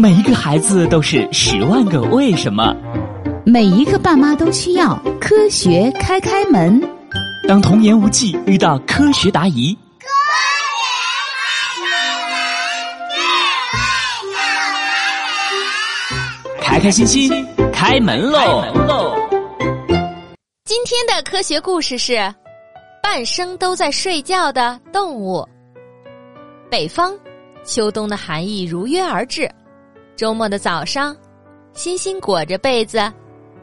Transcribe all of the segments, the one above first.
每一个孩子都是十万个为什么，每一个爸妈都需要科学开开门。当童言无忌遇到科学答疑，开开心心开门喽！今天的科学故事是：半生都在睡觉的动物。北方，秋冬的寒意如约而至。周末的早上，欣欣裹着被子，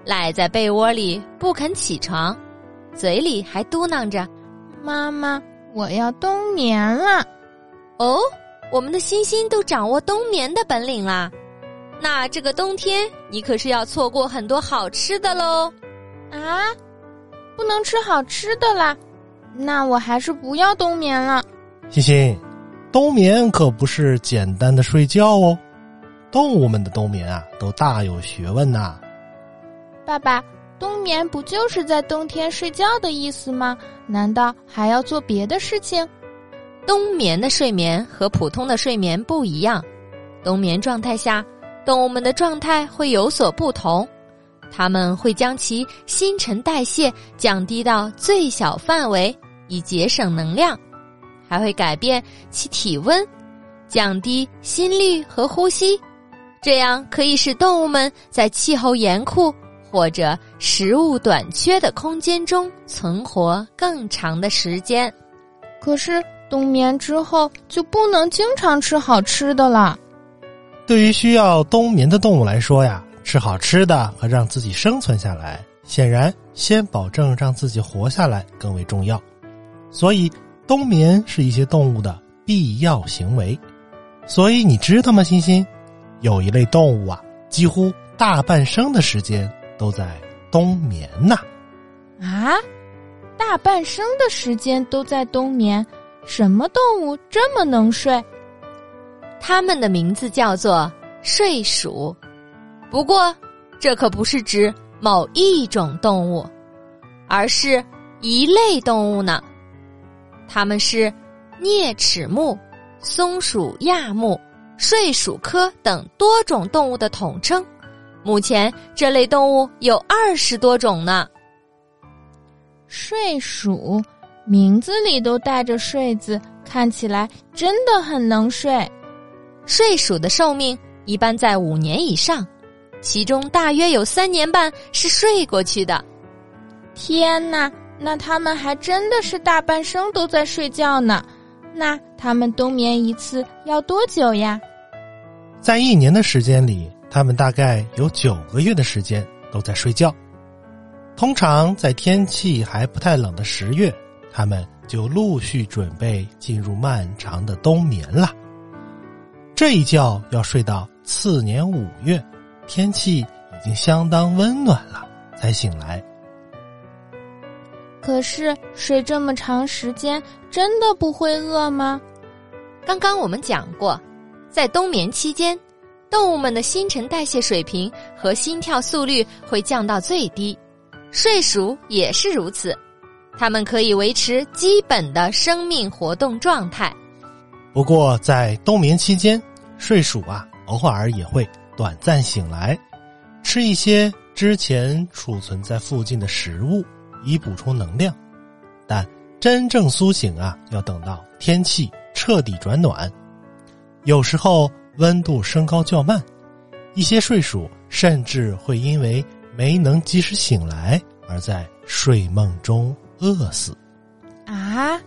赖在被窝里不肯起床，嘴里还嘟囔着：“妈妈，我要冬眠了。”哦，我们的欣欣都掌握冬眠的本领啦！那这个冬天，你可是要错过很多好吃的喽！啊，不能吃好吃的啦！那我还是不要冬眠了。欣欣，冬眠可不是简单的睡觉哦。动物们的冬眠啊，都大有学问呐。爸爸，冬眠不就是在冬天睡觉的意思吗？难道还要做别的事情？冬眠的睡眠和普通的睡眠不一样。冬眠状态下，动物们的状态会有所不同。它们会将其新陈代谢降低到最小范围，以节省能量；还会改变其体温，降低心率和呼吸。这样可以使动物们在气候严酷或者食物短缺的空间中存活更长的时间。可是冬眠之后就不能经常吃好吃的了。对于需要冬眠的动物来说呀，吃好吃的和让自己生存下来，显然先保证让自己活下来更为重要。所以，冬眠是一些动物的必要行为。所以你知道吗，欣欣？有一类动物啊，几乎大半生的时间都在冬眠呐。啊，大半生的时间都在冬眠，什么动物这么能睡？它们的名字叫做睡鼠。不过，这可不是指某一种动物，而是一类动物呢。它们是啮齿目、松鼠亚目。睡鼠科等多种动物的统称，目前这类动物有二十多种呢。睡鼠名字里都带着“睡”字，看起来真的很能睡。睡鼠的寿命一般在五年以上，其中大约有三年半是睡过去的。天哪，那他们还真的是大半生都在睡觉呢。那他们冬眠一次要多久呀？在一年的时间里，他们大概有九个月的时间都在睡觉。通常在天气还不太冷的十月，他们就陆续准备进入漫长的冬眠了。这一觉要睡到次年五月，天气已经相当温暖了，才醒来。可是睡这么长时间，真的不会饿吗？刚刚我们讲过，在冬眠期间，动物们的新陈代谢水平和心跳速率会降到最低。睡鼠也是如此，它们可以维持基本的生命活动状态。不过，在冬眠期间，睡鼠啊，偶尔也会短暂醒来，吃一些之前储存在附近的食物。以补充能量，但真正苏醒啊，要等到天气彻底转暖。有时候温度升高较慢，一些睡鼠甚至会因为没能及时醒来，而在睡梦中饿死。啊，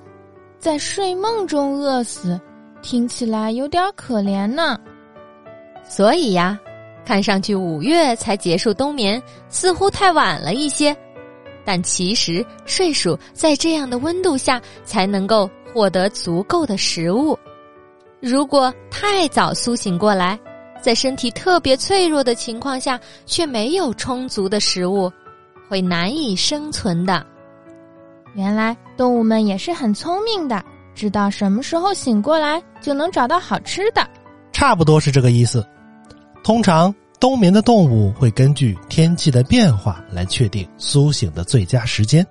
在睡梦中饿死，听起来有点可怜呢。所以呀，看上去五月才结束冬眠，似乎太晚了一些。但其实，睡鼠在这样的温度下才能够获得足够的食物。如果太早苏醒过来，在身体特别脆弱的情况下却没有充足的食物，会难以生存的。原来动物们也是很聪明的，知道什么时候醒过来就能找到好吃的。差不多是这个意思。通常。冬眠的动物会根据天气的变化来确定苏醒的最佳时间，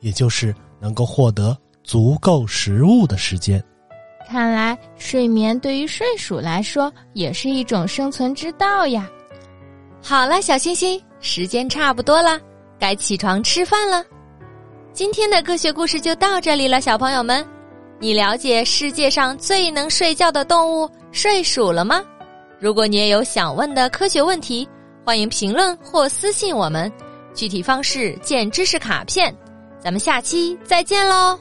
也就是能够获得足够食物的时间。看来睡眠对于睡鼠来说也是一种生存之道呀。好了，小星星，时间差不多了，该起床吃饭了。今天的科学故事就到这里了，小朋友们，你了解世界上最能睡觉的动物睡鼠了吗？如果你也有想问的科学问题，欢迎评论或私信我们，具体方式见知识卡片。咱们下期再见喽。